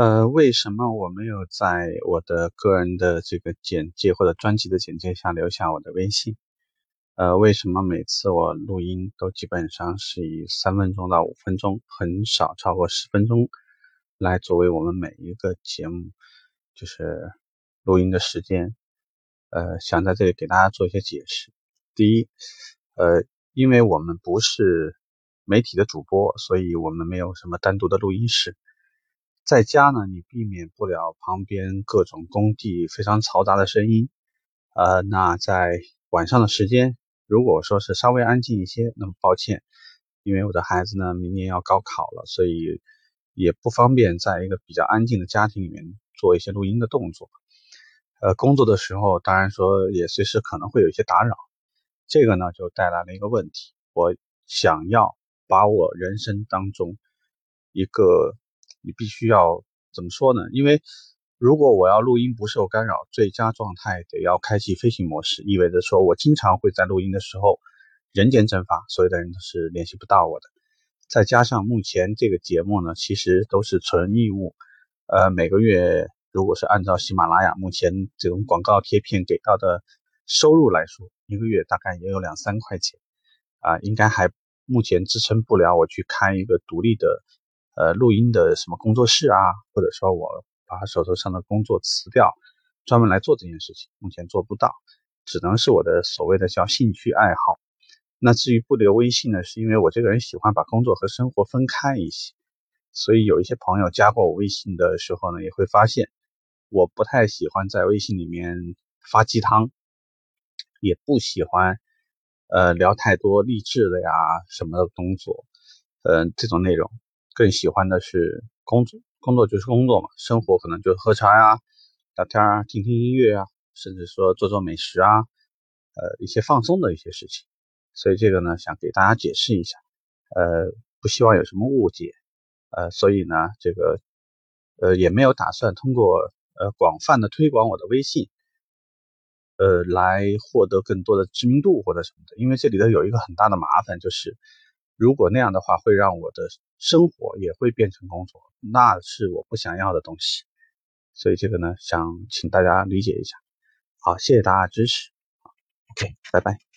呃，为什么我没有在我的个人的这个简介或者专辑的简介下留下我的微信？呃，为什么每次我录音都基本上是以三分钟到五分钟，很少超过十分钟来作为我们每一个节目就是录音的时间？呃，想在这里给大家做一些解释。第一，呃，因为我们不是媒体的主播，所以我们没有什么单独的录音室。在家呢，你避免不了旁边各种工地非常嘈杂的声音。呃，那在晚上的时间，如果说是稍微安静一些，那么抱歉，因为我的孩子呢明年要高考了，所以也不方便在一个比较安静的家庭里面做一些录音的动作。呃，工作的时候，当然说也随时可能会有一些打扰，这个呢就带来了一个问题。我想要把我人生当中一个。你必须要怎么说呢？因为如果我要录音不受干扰，最佳状态得要开启飞行模式，意味着说我经常会在录音的时候人间蒸发，所有的人都是联系不到我的。再加上目前这个节目呢，其实都是纯义务，呃，每个月如果是按照喜马拉雅目前这种广告贴片给到的收入来说，一个月大概也有两三块钱，啊，应该还目前支撑不了我去开一个独立的。呃，录音的什么工作室啊，或者说我把手头上的工作辞掉，专门来做这件事情，目前做不到，只能是我的所谓的叫兴趣爱好。那至于不留微信呢，是因为我这个人喜欢把工作和生活分开一些，所以有一些朋友加过我微信的时候呢，也会发现我不太喜欢在微信里面发鸡汤，也不喜欢呃聊太多励志的呀什么的工作，嗯，这种内容。更喜欢的是工作，工作就是工作嘛，生活可能就是喝茶呀、聊天啊、听听音乐啊，甚至说做做美食啊，呃，一些放松的一些事情。所以这个呢，想给大家解释一下，呃，不希望有什么误解，呃，所以呢，这个呃也没有打算通过呃广泛的推广我的微信，呃，来获得更多的知名度或者什么的，因为这里头有一个很大的麻烦就是。如果那样的话，会让我的生活也会变成工作，那是我不想要的东西。所以这个呢，想请大家理解一下。好，谢谢大家支持。OK，拜拜。